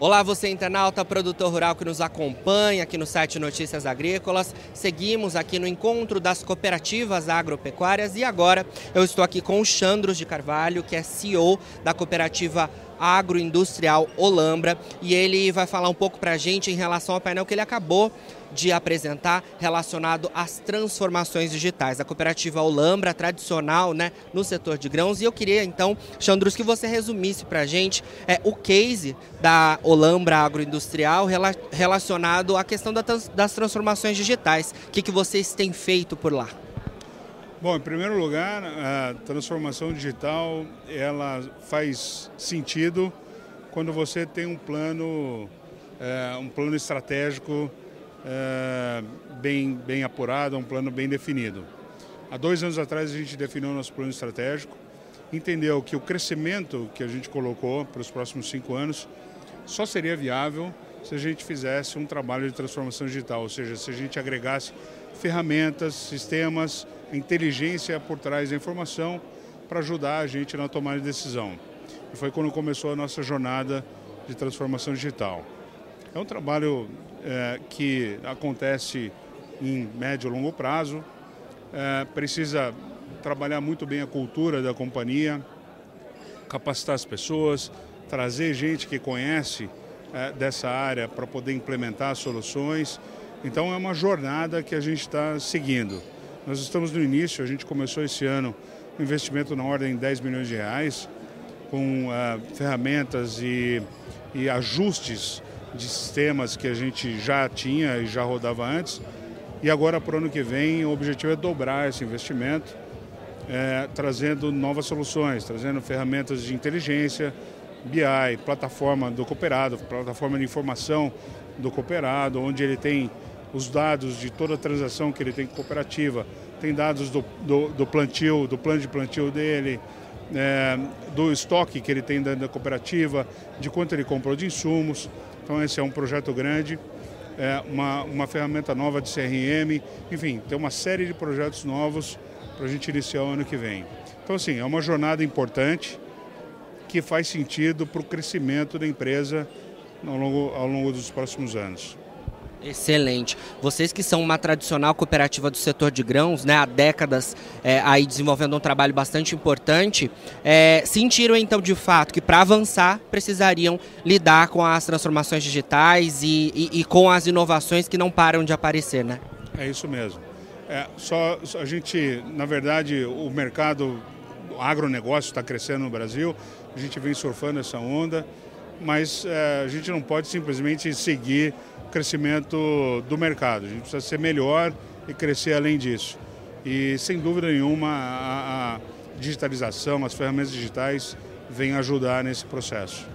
Olá, você internauta, produtor rural que nos acompanha aqui no site Notícias Agrícolas. Seguimos aqui no encontro das cooperativas agropecuárias e agora eu estou aqui com o Chandros de Carvalho, que é CEO da cooperativa agroindustrial Olambra e ele vai falar um pouco para a gente em relação ao painel que ele acabou de apresentar relacionado às transformações digitais. A cooperativa Olambra, tradicional né, no setor de grãos. E eu queria então, Chandrus, que você resumisse para a gente é, o case da Olambra Agroindustrial relacionado à questão das transformações digitais. O que, que vocês têm feito por lá? Bom, em primeiro lugar, a transformação digital ela faz sentido quando você tem um plano, é, um plano estratégico é, bem, bem apurado, um plano bem definido. Há dois anos atrás a gente definiu nosso plano estratégico, entendeu que o crescimento que a gente colocou para os próximos cinco anos só seria viável se a gente fizesse um trabalho de transformação digital, ou seja, se a gente agregasse ferramentas, sistemas, inteligência por trás da informação para ajudar a gente na tomada de decisão. E foi quando começou a nossa jornada de transformação digital. É um trabalho é, que acontece em médio e longo prazo, é, precisa trabalhar muito bem a cultura da companhia, capacitar as pessoas, trazer gente que conhece é, dessa área para poder implementar soluções. Então é uma jornada que a gente está seguindo. Nós estamos no início, a gente começou esse ano um investimento na ordem de 10 milhões de reais, com uh, ferramentas e, e ajustes de sistemas que a gente já tinha e já rodava antes. E agora, para o ano que vem, o objetivo é dobrar esse investimento, é, trazendo novas soluções, trazendo ferramentas de inteligência, BI, plataforma do cooperado, plataforma de informação do cooperado, onde ele tem os dados de toda a transação que ele tem com cooperativa, tem dados do, do, do plantio, do plano de plantio dele, é, do estoque que ele tem dentro da cooperativa, de quanto ele comprou de insumos. Então esse é um projeto grande, é uma, uma ferramenta nova de CRM, enfim, tem uma série de projetos novos para a gente iniciar o ano que vem. Então assim, é uma jornada importante que faz sentido para o crescimento da empresa ao longo, ao longo dos próximos anos. Excelente. Vocês que são uma tradicional cooperativa do setor de grãos, né, há décadas é, aí desenvolvendo um trabalho bastante importante, é, sentiram então de fato que para avançar precisariam lidar com as transformações digitais e, e, e, com as inovações que não param de aparecer, né? É isso mesmo. É, só a gente, na verdade, o mercado o agronegócio está crescendo no Brasil, a gente vem surfando essa onda, mas é, a gente não pode simplesmente seguir crescimento do mercado. A gente precisa ser melhor e crescer além disso. E sem dúvida nenhuma a, a digitalização, as ferramentas digitais vêm ajudar nesse processo.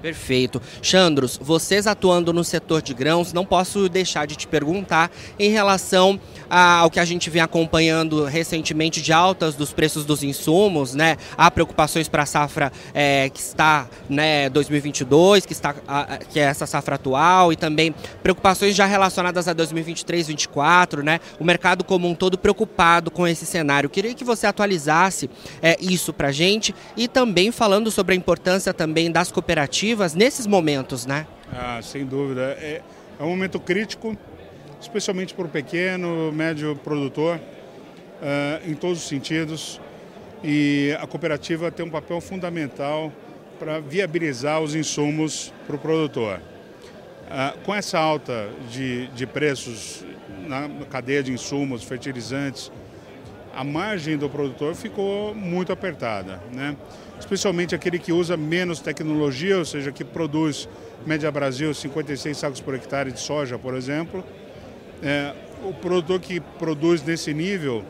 Perfeito. Chandros, vocês atuando no setor de grãos, não posso deixar de te perguntar em relação ao que a gente vem acompanhando recentemente de altas dos preços dos insumos, né? Há preocupações para a safra é, que está, né, 2022, que está a, que é essa safra atual e também preocupações já relacionadas a 2023, 2024, né? O mercado como um todo preocupado com esse cenário. Queria que você atualizasse é, isso para a gente e também falando sobre a importância também das cooperativas nesses momentos, né? Ah, sem dúvida. É, é um momento crítico, especialmente para o pequeno, médio produtor, uh, em todos os sentidos. E a cooperativa tem um papel fundamental para viabilizar os insumos para o produtor. Uh, com essa alta de, de preços na cadeia de insumos, fertilizantes, a margem do produtor ficou muito apertada, né? especialmente aquele que usa menos tecnologia, ou seja, que produz, média Brasil, 56 sacos por hectare de soja, por exemplo. É, o produtor que produz nesse nível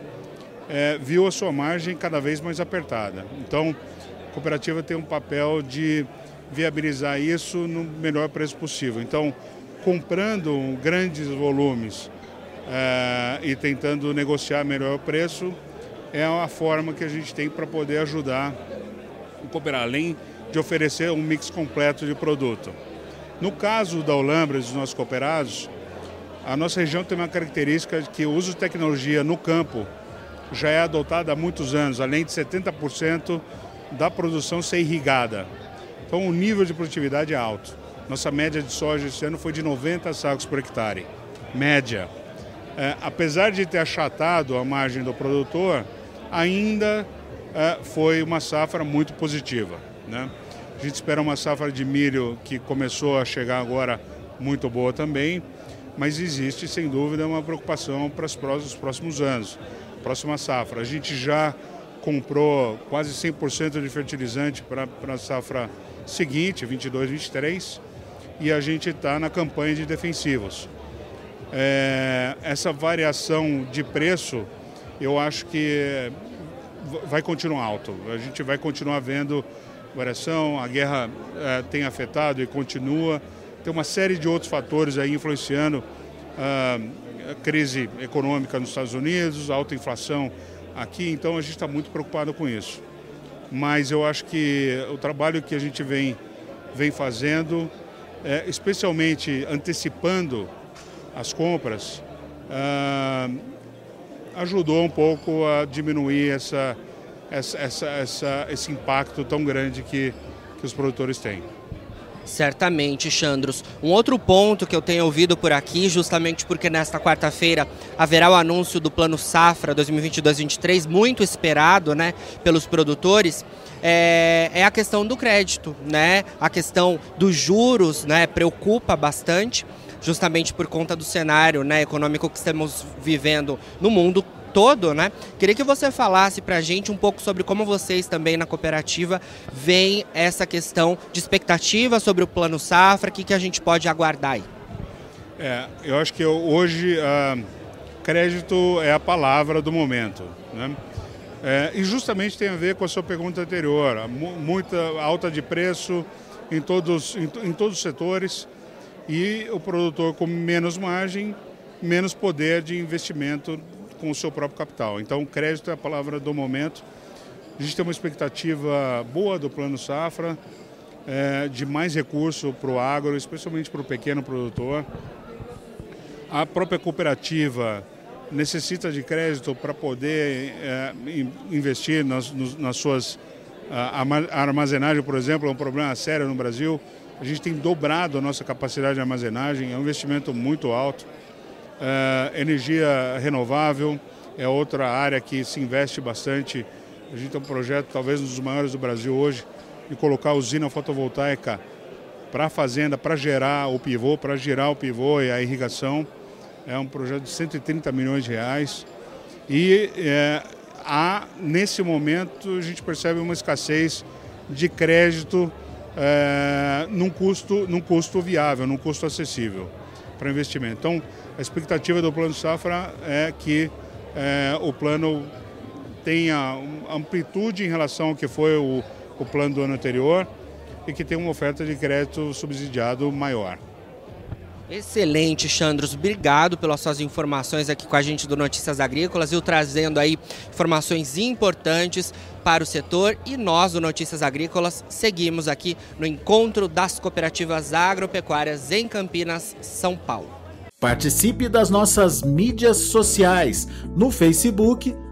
é, viu a sua margem cada vez mais apertada. Então, a cooperativa tem um papel de viabilizar isso no melhor preço possível. Então, comprando grandes volumes é, e tentando negociar melhor preço, é a forma que a gente tem para poder ajudar o cooperar, além de oferecer um mix completo de produto. No caso da Olambra e dos nossos cooperados, a nossa região tem uma característica de que o uso de tecnologia no campo já é adotado há muitos anos, além de 70% da produção ser irrigada. Então o nível de produtividade é alto. Nossa média de soja esse ano foi de 90 sacos por hectare. Média. É, apesar de ter achatado a margem do produtor, ainda é, foi uma safra muito positiva. Né? A gente espera uma safra de milho que começou a chegar agora muito boa também, mas existe sem dúvida uma preocupação para os próximos anos, próxima safra. A gente já comprou quase 100% de fertilizante para a safra seguinte, 22, 23, e a gente está na campanha de defensivos. É, essa variação de preço, eu acho que vai continuar alto. A gente vai continuar vendo variação, a guerra é, tem afetado e continua. Tem uma série de outros fatores aí influenciando ah, a crise econômica nos Estados Unidos, alta inflação aqui, então a gente está muito preocupado com isso. Mas eu acho que o trabalho que a gente vem, vem fazendo, é, especialmente antecipando as compras, ah, ajudou um pouco a diminuir essa, essa, essa, essa, esse impacto tão grande que, que os produtores têm. Certamente, Chandros. Um outro ponto que eu tenho ouvido por aqui, justamente porque nesta quarta-feira haverá o anúncio do Plano Safra 2022-2023, muito esperado né, pelos produtores, é, é, a questão do crédito. Né? A questão dos juros né, preocupa bastante, justamente por conta do cenário né, econômico que estamos vivendo no mundo todo, né? Queria que você falasse para a gente um pouco sobre como vocês também na cooperativa veem essa questão de expectativa sobre o plano safra, o que, que a gente pode aguardar aí. É, eu acho que hoje uh, crédito é a palavra do momento, né? É, e justamente tem a ver com a sua pergunta anterior, muita alta de preço em todos, em, em todos os setores e o produtor com menos margem, menos poder de investimento com o seu próprio capital. Então, crédito é a palavra do momento. A gente tem uma expectativa boa do Plano Safra, é, de mais recurso para o agro, especialmente para o pequeno produtor. A própria cooperativa necessita de crédito para poder é, investir nas, nas suas. A armazenagem, por exemplo, é um problema sério no Brasil. A gente tem dobrado a nossa capacidade de armazenagem, é um investimento muito alto. Uh, energia renovável é outra área que se investe bastante. A gente tem um projeto, talvez um dos maiores do Brasil hoje, de colocar usina fotovoltaica para a fazenda, para gerar o pivô, para girar o pivô e a irrigação. É um projeto de 130 milhões de reais. E é, há, nesse momento, a gente percebe uma escassez de crédito é, num, custo, num custo viável, num custo acessível para investimento. Então, a expectativa do Plano Safra é que é, o plano tenha amplitude em relação ao que foi o, o plano do ano anterior e que tenha uma oferta de crédito subsidiado maior. Excelente, Chandros. Obrigado pelas suas informações aqui com a gente do Notícias Agrícolas e trazendo aí informações importantes para o setor. E nós, do Notícias Agrícolas, seguimos aqui no encontro das cooperativas agropecuárias em Campinas, São Paulo. Participe das nossas mídias sociais no Facebook